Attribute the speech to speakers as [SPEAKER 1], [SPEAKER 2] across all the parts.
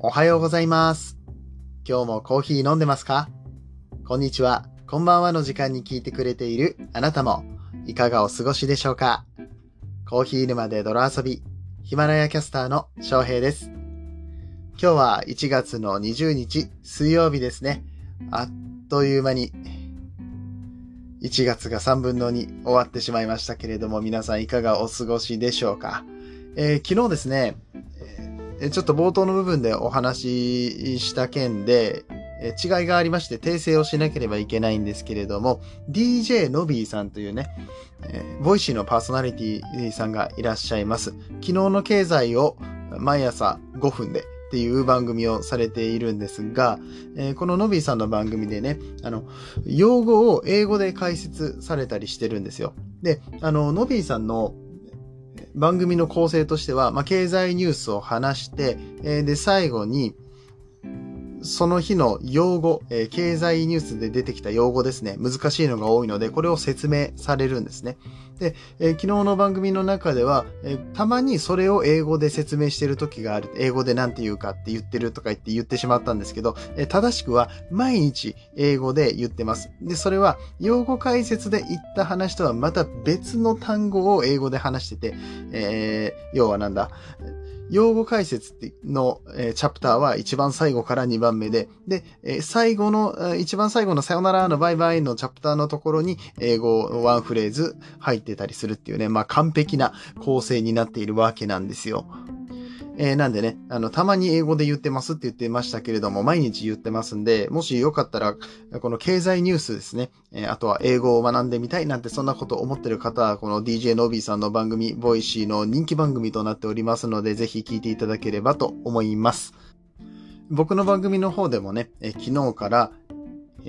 [SPEAKER 1] おはようございます。今日もコーヒー飲んでますか？こんにちは、こんばんはの時間に聞いてくれているあなたもいかがお過ごしでしょうか？コーヒー沼で泥遊び、ヒマラヤキャスターの翔平です。今日は1月の20日水曜日ですね。あっという間に1月が3分の2終わってしまいましたけれども皆さんいかがお過ごしでしょうか、えー昨日ですね、ちょっと冒頭の部分でお話しした件で、違いがありまして訂正をしなければいけないんですけれども、DJ のびーさんというね、えーボイシーのパーソナリティさんがいらっしゃいます。昨日の経済を毎朝5分でっていう番組をされているんですが、えーこののびーさんの番組でね、あの、用語を英語で解説されたりしてるんですよ。で、あの、のびーさんの番組の構成としては、まあ、経済ニュースを話して、えーで、最後に、その日の用語、えー経済ニュースで出てきた用語ですね。難しいのが多いので、これを説明されるんですね。で、えー昨日の番組の中では、えーたまにそれを英語で説明してる時がある。英語で何て言うかって言ってるとか言って言ってしまったんですけど、え正しくは毎日英語で言ってます。で、それは用語解説で言った話とはまた別の単語を英語で話してて、えー要はなんだ、用語解説の、えーチャプターは一番最後から二番目で、で、えー最後の、一番最後のさよならのバイバイのチャプターのところに英語ワンフレーズ入ってたりするっていうね、まあ完璧な構成になっているわけなんですよ。えーなんでね、あの、たまに英語で言ってますって言ってましたけれども、毎日言ってますんで、もしよかったら、この経済ニュースですね、えーあとは英語を学んでみたいなんてそんなこと思ってる方は、この DJ Nobby さんの番組、 Voicy の人気番組となっておりますので、ぜひ聞いていただければと思います。僕の番組の方でもね、え昨日から、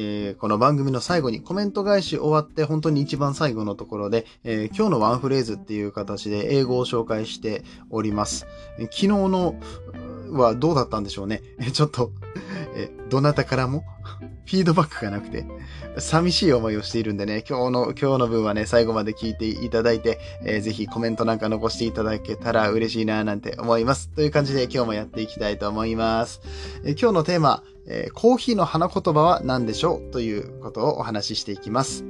[SPEAKER 1] えーこの番組の最後にコメント返し終わって本当に一番最後のところで、えー今日のワンフレーズっていう形で英語を紹介しております。昨日のはどうだったんでしょうね。ちょっと、えどなたからもフィードバックがなくて、寂しい思いをしているんでね、今日の、今日の分はね、最後まで聞いていただいて、えーぜひコメントなんか残していただけたら嬉しいななんて思います。という感じで今日もやっていきたいと思います。えー今日のテーマ、えーコーヒーの花言葉は何でしょう？ということをお話ししていきます。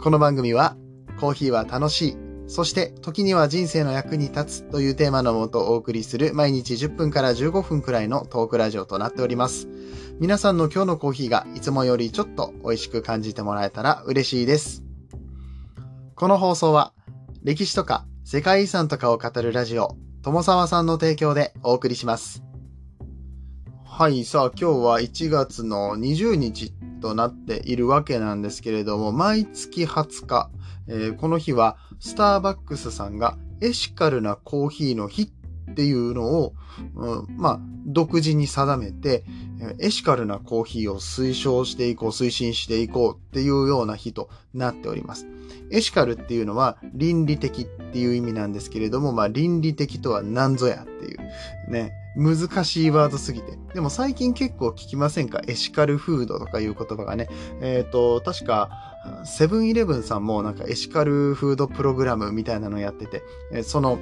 [SPEAKER 1] この番組は、コーヒーは楽しい、そして時には人生の役に立つというテーマのもとお送りする毎日10分から15分くらいのトークラジオとなっております。皆さんの今日のコーヒーがいつもよりちょっと美味しく感じてもらえたら嬉しいです。この放送は歴史とか世界遺産とかを語るラジオ、友沢さんの提供でお送りします。はい、さあ今日は1月の20日となっているわけなんですけれども、毎月20日、えーこの日はスターバックスさんがエシカルなコーヒーの日っていうのを、うんまあ、独自に定めて、エシカルなコーヒーを推奨していこう、推進していこうっていうような日となっております。エシカルっていうのは倫理的っていう意味なんですけれども、まあ倫理的とは何ぞやっていうね、難しいワードすぎて。でも最近結構聞きませんか？エシカルフードとかいう言葉がね。えっ、と、確か、セブンイレブンさんもなんかエシカルフードプログラムみたいなのやってて、その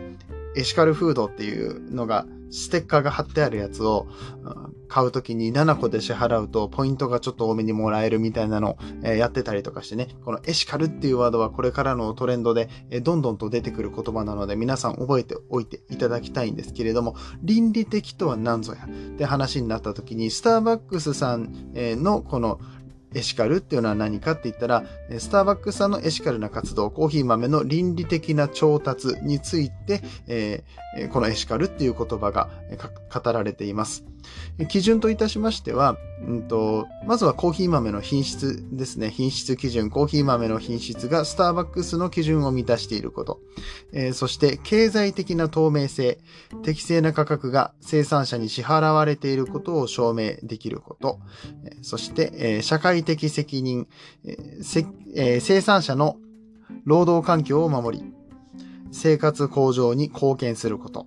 [SPEAKER 1] エシカルフードっていうのが、ステッカーが貼ってあるやつを買うときに7個で支払うとポイントがちょっと多めにもらえるみたいなのをやってたりとかしてね、このエシカルっていうワードはこれからのトレンドでどんどんと出てくる言葉なので皆さん覚えておいていただきたいんですけれども、倫理的とは何ぞや。って話になったときに、スターバックスさんのこのエシカルっていうのは何かって言ったら、スターバックスさんのエシカルな活動、コーヒー豆の倫理的な調達について、えーこのエシカルっていう言葉が語られています。基準といたしましては、うんと、まずはコーヒー豆の品質ですね。品質基準、コーヒー豆の品質がスターバックスの基準を満たしていること。えーそして、経済的な透明性、適正な価格が生産者に支払われていることを証明できること。えそして、えー社会的責任、ええ生産者の労働環境を守り、生活向上に貢献すること。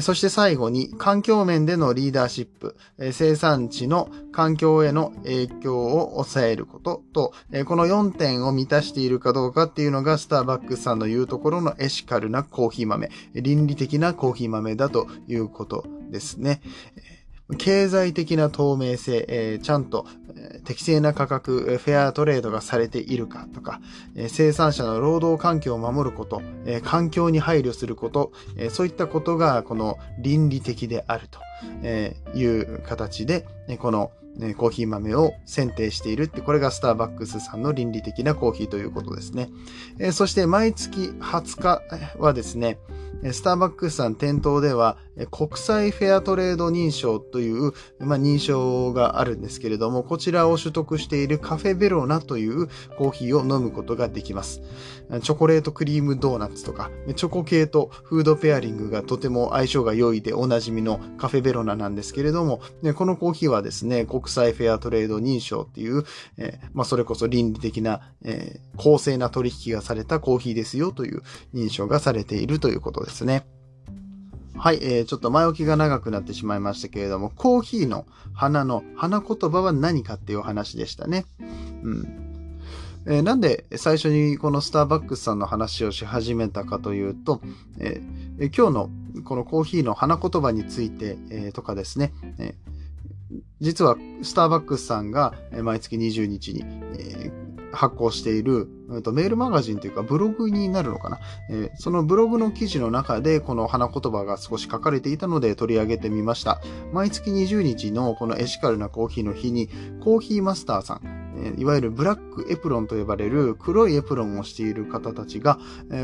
[SPEAKER 1] そして最後に環境面でのリーダーシップ、生産地の環境への影響を抑えることと、この4点を満たしているかどうかっていうのがスターバックスさんの言うところのエシカルなコーヒー豆、倫理的なコーヒー豆だということですね。経済的な透明性、えー、ちゃんと、適正な価格、フェアトレードがされているかとか、生産者の労働環境を守ること、環境に配慮すること、そういったことがこの倫理的であるという形で、このね、コーヒー豆を選定しているって、これがスターバックスさんの倫理的なコーヒーということですね。えー、そして毎月20日はですね、スターバックスさん店頭では国際フェアトレード認証という、まあ、認証があるんですけれども、こちらを取得しているカフェベロナというコーヒーを飲むことができます。チョコレートクリームドーナツとか、チョコ系とフードペアリングがとても相性が良いでおなじみのカフェベロナなんですけれども、このコーヒーはですね、国際フェアトレード認証っていう、えー、まあ、それこそ倫理的な、えー、公正な取引がされたコーヒーですよという認証がされているということですね。はい、えー、ちょっと前置きが長くなってしまいましたけれども、コーヒーの花の花言葉は何かっていう話でしたね。うん。えー、なんで最初にこのスターバックスさんの話をし始めたかというと、えー、今日のこのコーヒーの花言葉について、えー、とかですね、え実はスターバックスさんが毎月20日に、え発行している、メールマガジンというかブログになるのかな、えそのブログの記事の中でこの花言葉が少し書かれていたので取り上げてみました。毎月20日のこのエシカルなコーヒーの日にコーヒーマスターさん、いわゆるブラックエプロンと呼ばれる黒いエプロンをしている方たちが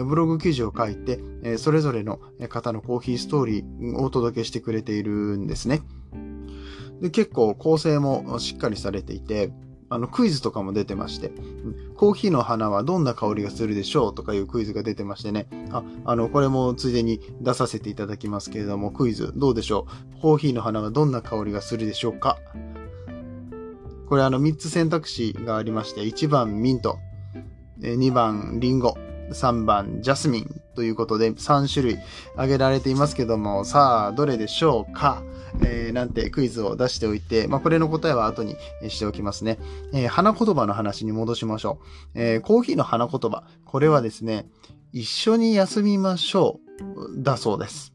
[SPEAKER 1] ブログ記事を書いてそれぞれの方のコーヒーストーリーをお届けしてくれているんですね。で結構構成もしっかりされていて、あの、クイズとかも出てまして、コーヒーの花はどんな香りがするでしょうとかいうクイズが出てましてね。あ、あの、これもついでに出させていただきますけれども、クイズどうでしょう？コーヒーの花はどんな香りがするでしょうか？これあの、3つ選択肢がありまして、1番ミント、2番リンゴ、3番ジャスミンということで3種類挙げられていますけども、さあ、どれでしょうか？えー、なんてクイズを出しておいて、まあ、これの答えは後にしておきますね。えー、花言葉の話に戻しましょう。えー、コーヒーの花言葉。これはですね、一緒に休みましょう。だそうです。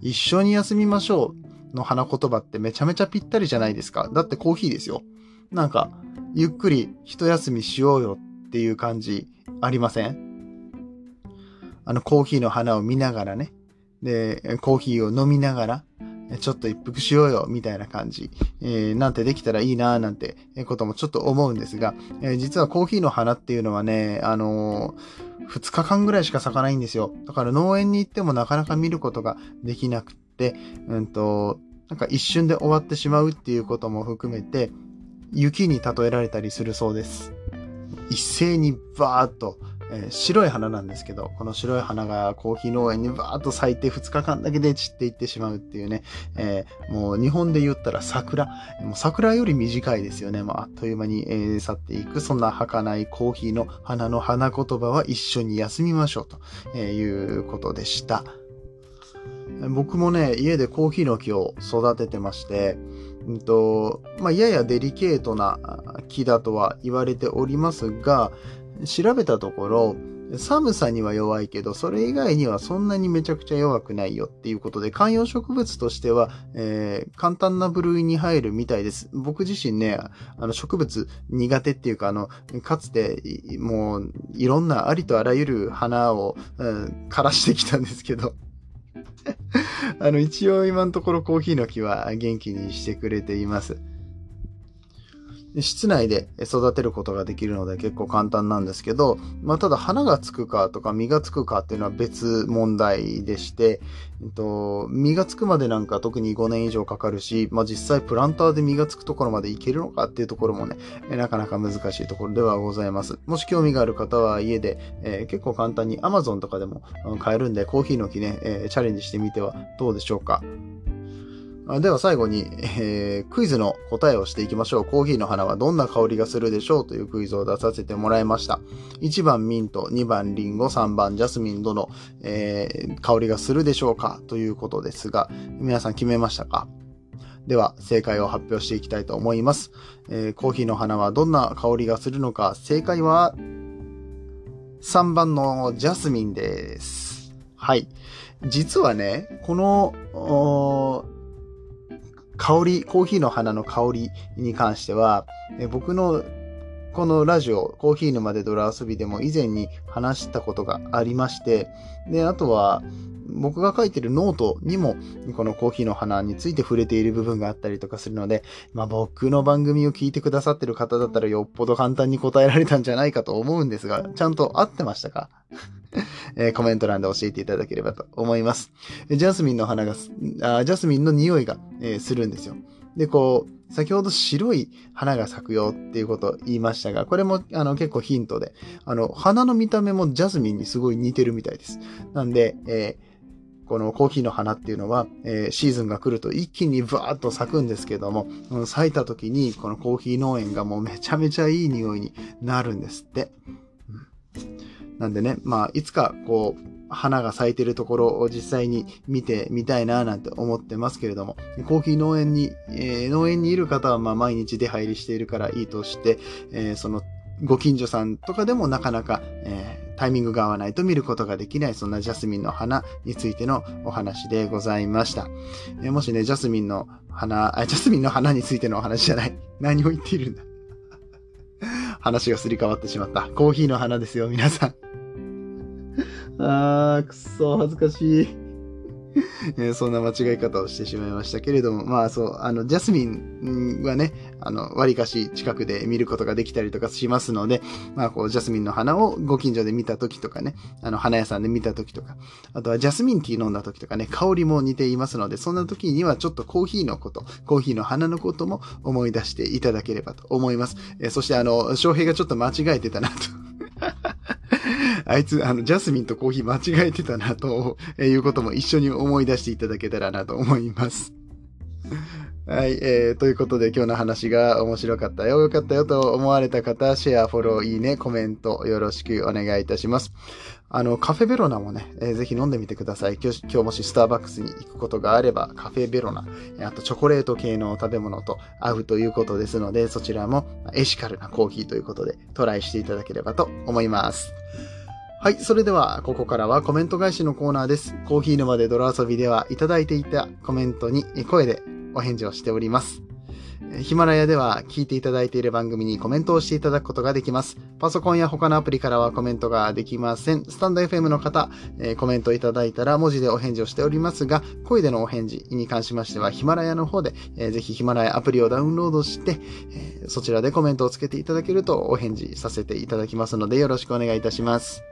[SPEAKER 1] 一緒に休みましょうの花言葉ってめちゃめちゃぴったりじゃないですか。だってコーヒーですよ。なんか、ゆっくり一休みしようよっていう感じありません？あのコーヒーの花を見ながらね。で、コーヒーを飲みながら、ちょっと一服しようよ、みたいな感じ、えー、なんてできたらいいな、なんてこともちょっと思うんですが、えー、実はコーヒーの花っていうのはね、あのー、2日間ぐらいしか咲かないんですよ。だから農園に行ってもなかなか見ることができなくって、うんと、なんか一瞬で終わってしまうっていうことも含めて、雪に例えられたりするそうです。一斉にバーっとえー、白い花なんですけど、この白い花がコーヒー農園にバーッと咲いて2日間だけで散っていってしまうっていうね、えー、もう日本で言ったら桜、もう桜より短いですよね。もうあっという間に、えー、去っていく、そんな儚いコーヒーの花の花言葉は一緒に休みましょうということでした。僕もね、家でコーヒーの木を育ててまして、うんとまあ、ややデリケートな木だとは言われておりますが、調べたところ、寒さには弱いけど、それ以外にはそんなにめちゃくちゃ弱くないよっていうことで、観葉植物としては、えー、簡単な部類に入るみたいです。僕自身ね、あの植物苦手っていうか、あの、かつて、もう、いろんなありとあらゆる花を、うん、枯らしてきたんですけど、あの、一応今のところコーヒーの木は元気にしてくれています。室内で育てることができるので結構簡単なんですけど、まあ、ただ花がつくかとか実がつくかっていうのは別問題でして、えっと、実がつくまでなんか特に5年以上かかるし、まあ、実際プランターで実がつくところまでいけるのかっていうところもね、なかなか難しいところではございます。もし興味がある方は家で、えー、結構簡単に Amazon とかでも買えるんで、コーヒーの木ね、えー、チャレンジしてみてはどうでしょうか。では最後に、えー、クイズの答えをしていきましょう。コーヒーの花はどんな香りがするでしょうというクイズを出させてもらいました。1番ミント、2番リンゴ、3番ジャスミンどの、えー、香りがするでしょうかということですが、皆さん決めましたか？では正解を発表していきたいと思います、えー、コーヒーの花はどんな香りがするのか正解は3番のジャスミンです。はい。実はね、この香り、コーヒーの花の香りに関しては、え僕のこのラジオ、コーヒー沼で泥遊びでも以前に話したことがありまして、で、あとは、僕が書いてるノートにも、このコーヒーの花について触れている部分があったりとかするので、まあ僕の番組を聞いてくださってる方だったらよっぽど簡単に答えられたんじゃないかと思うんですが、ちゃんと合ってましたか？えコメント欄で教えていただければと思います。ジャスミンの花が、あジャスミンの匂いが、えー、するんですよ。で、こう、先ほど白い花が咲くよっていうことを言いましたが、これもあの結構ヒントで、あの、花の見た目もジャスミンにすごい似てるみたいです。なんで、えーこのコーヒーの花っていうのは、えー、シーズンが来ると一気にブワーッと咲くんですけども、咲いた時にこのコーヒー農園がもうめちゃめちゃいい匂いになるんですって。うん、なんでね、まあ、いつかこう、花が咲いてるところを実際に見てみたいななんて思ってますけれども、コーヒー農園に、えー、農園にいる方はまあ毎日出入りしているからいいとして、えー、そのご近所さんとかでもなかなか、えー、タイミングが合わないと見ることができない、そんなジャスミンの花についてのお話でございました。えー、もしね、ジャスミンの花あ、ジャスミンの花についてのお話じゃない。何を言っているんだ。話がすり替わってしまった。コーヒーの花ですよ、皆さん。あー、くそ、恥ずかしい。え そんな間違い方をしてしまいましたけれども、まあそう、あの、ジャスミンはね、あの、割かし近くで見ることができたりとかしますので、まあこう、ジャスミンの花をご近所で見た時とかね、あの、花屋さんで見た時とか、あとはジャスミンティー飲んだ時とかね、香りも似ていますので、そんな時にはちょっとコーヒーのこと、コーヒーの花のことも思い出していただければと思います。えそしてあの、翔平がちょっと間違えてたなと あいつ、あの、ジャスミンとコーヒー間違えてたな、ということも一緒に思い出していただけたらなと思います。はい、えー、ということで今日の話が面白かったよ、良かったよと思われた方、シェア、フォロー、いいね、コメントよろしくお願いいたします。あの、カフェベロナもね、えー、ぜひ飲んでみてください。今日今日もしスターバックスに行くことがあれば、カフェベロナ、あとチョコレート系の食べ物と合うということですので、そちらもエシカルなコーヒーということでトライしていただければと思います。はい。それでは、ここからはコメント返しのコーナーです。コーヒー沼で泥遊びではいただいていたコメントに声でお返事をしております。ヒマラヤでは聞いていただいている番組にコメントをしていただくことができます。パソコンや他のアプリからはコメントができません。スタンド FM の方、えー、コメントいただいたら文字でお返事をしておりますが、声でのお返事に関しましてはヒマラヤの方で、えー、ぜひヒマラヤアプリをダウンロードして、えー、そちらでコメントをつけていただけるとお返事させていただきますのでよろしくお願いいたします。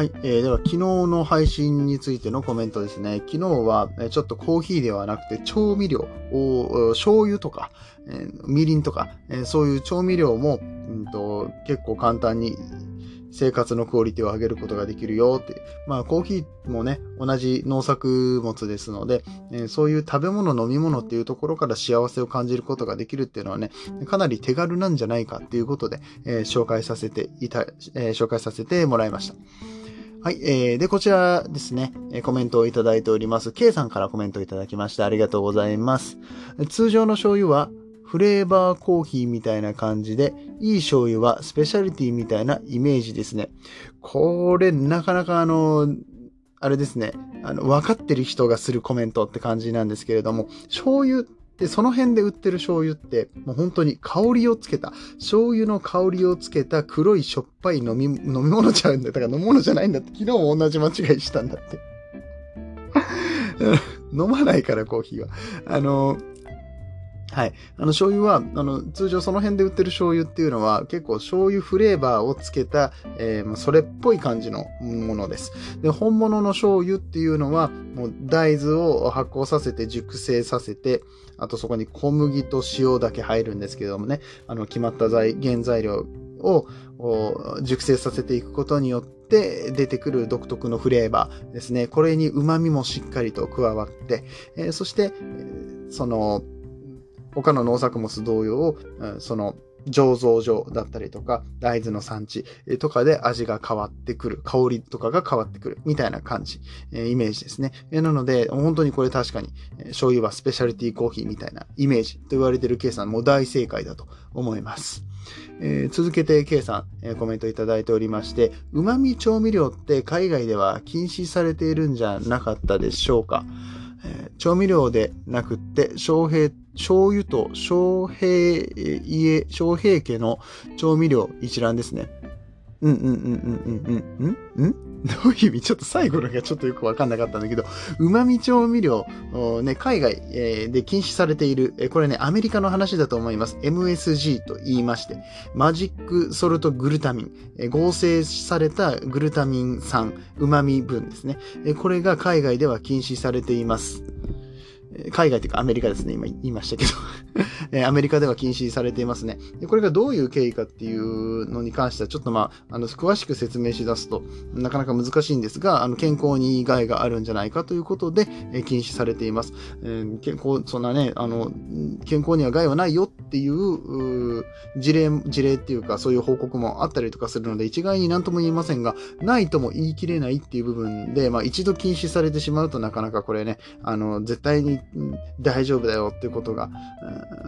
[SPEAKER 1] はい。えー、では、昨日の配信についてのコメントですね。昨日は、ちょっとコーヒーではなくて、調味料を、醤油とか、えー、みりんとか、えー、そういう調味料も、うんと、結構簡単に生活のクオリティを上げることができるよって。まあ、コーヒーもね、同じ農作物ですので、えー、そういう食べ物、飲み物っていうところから幸せを感じることができるっていうのはね、かなり手軽なんじゃないかっていうことで、え、紹介させていた、え、紹介させてもらいました。はい。えー、で、こちらですね、コメントをいただいております。K さんからコメントいただきました。ありがとうございます。通常の醤油は、フレーバーコーヒーみたいな感じで、いい醤油はスペシャリティみたいなイメージですね。これ、なかなかあの、あれですね、あの、分かってる人がするコメントって感じなんですけれども、醤油で、その辺で売ってる醤油って、もう本当に香りをつけた、醤油の香りをつけた黒いしょっぱい飲み、飲み物ちゃうんだよ。だから飲み物じゃないんだって。昨日も同じ間違いしたんだって。飲まないから、コーヒーは。あの、はい。あの、醤油は、あの、通常その辺で売ってる醤油っていうのは、結構醤油フレーバーをつけた、えー、それっぽい感じのものです。で、本物の醤油っていうのは、もう大豆を発酵させて熟成させて、あとそこに小麦と塩だけ入るんですけどもね、あの、決まった材原材料を熟成させていくことによって出てくる独特のフレーバーですね。これに旨味もしっかりと加わって、えー、そして、その、他の農作物同様、その醸造所だったりとか、大豆の産地とかで味が変わってくる、香りとかが変わってくる、みたいな感じ、イメージですね。なので、本当にこれ確かに、醤油はスペシャリティコーヒーみたいなイメージと言われている K さんも大正解だと思います。えー、続けて K さん、えー、コメントいただいておりまして、旨味調味料って海外では禁止されているんじゃなかったでしょうか、えー調味料でなくって、醤油、醤油と昌平家、昌平家の調味料一覧ですね。うんうんうんうんうんうんんどういう意味？ちょっと最後のがちょっとよくわかんなかったんだけど、旨味調味料、ね、海外、で禁止されている、これね、アメリカの話だと思います。MSG と言いまして、マジックソルトグルタミン、合成されたグルタミン酸、旨味分ですね。これが海外では禁止されています。海外というかアメリカですね、今言いましたけど アメリカでは禁止されていますねで。これがどういう経緯かっていうのに関しては、ちょっとまあ、あの、詳しく説明し出すと、なかなか難しいんですが、あの、健康に害があるんじゃないかということで、え禁止されています。えー、健康、そんなね、あの、健康には害はないよっていう、う事例、事例っていうか、そういう報告もあったりとかするので、一概に何とも言えませんが、ないとも言い切れないっていう部分で、まあ、一度禁止されてしまうとなかなかこれね、あの、絶対に大丈夫だよっていうことが、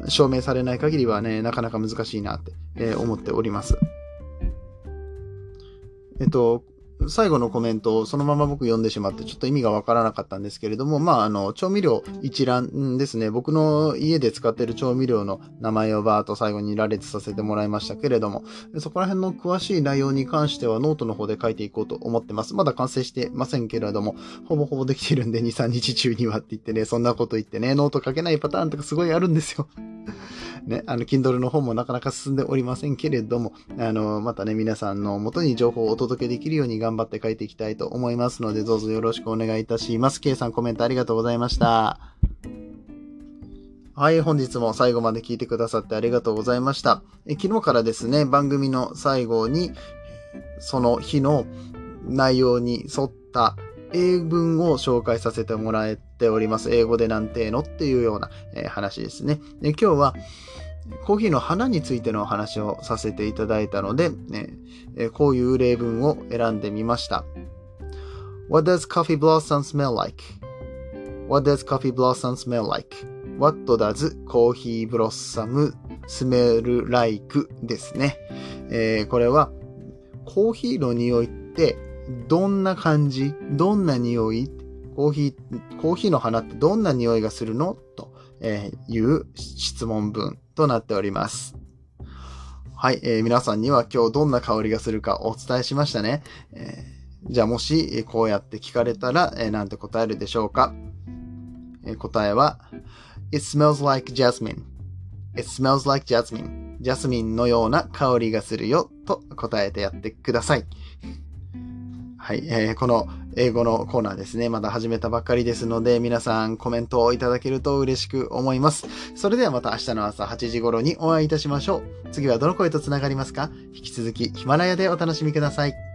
[SPEAKER 1] 証明されない限りはね、なかなか難しいなって、え思っております。えっと、最後のコメントをそのまま僕読んでしまってちょっと意味がわからなかったんですけれども、まあ、あの、調味料一覧ですね。僕の家で使ってる調味料の名前をバーっと最後に羅列させてもらいましたけれども、そこら辺の詳しい内容に関してはノートの方で書いていこうと思ってます。まだ完成してませんけれども、ほぼほぼできてるんで2、3日中にはって言ってね、そんなこと言ってね、ノート書けないパターンとかすごいあるんですよ。ね、あの、Kindle の方もなかなか進んでおりませんけれども、あの、またね、皆さんの元に情報をお届けできるように頑張って書いていきたいと思いますので、どうぞよろしくお願いいたします。K さんコメントありがとうございました。はい、本日も最後まで聞いてくださってありがとうございました。え昨日からですね、番組の最後に、その日の内容に沿った英文を紹介させてもらえております。英語でなんての？っていうような、え話ですね。で今日は、コーヒーの花についてのお話をさせていただいたので、こういう例文を選んでみました。What does coffee blossom smell like?What does coffee blossom smell like?What does coffee blossom smell like? ですね。えー、これは、コーヒーの匂いってどんな感じ？どんな匂い？コーヒー、コーヒーの花ってどんな匂いがするの？という質問文となっております。はい、えー、皆さんには今日どんな香りがするかお伝えしましたね。えー、じゃあもしこうやって聞かれたら、えー、なんて答えるでしょうか、えー、答えは It smells like jasmine. It smells like jasmine. ジャスミンのような香りがするよと答えてやってください。はい、えー、この英語のコーナーですね。まだ始めたばっかりですので、皆さんコメントをいただけると嬉しく思います。それではまた明日の朝8時頃にお会いいたしましょう。次はどの声と繋がりますか？引き続きヒマラヤでお楽しみください。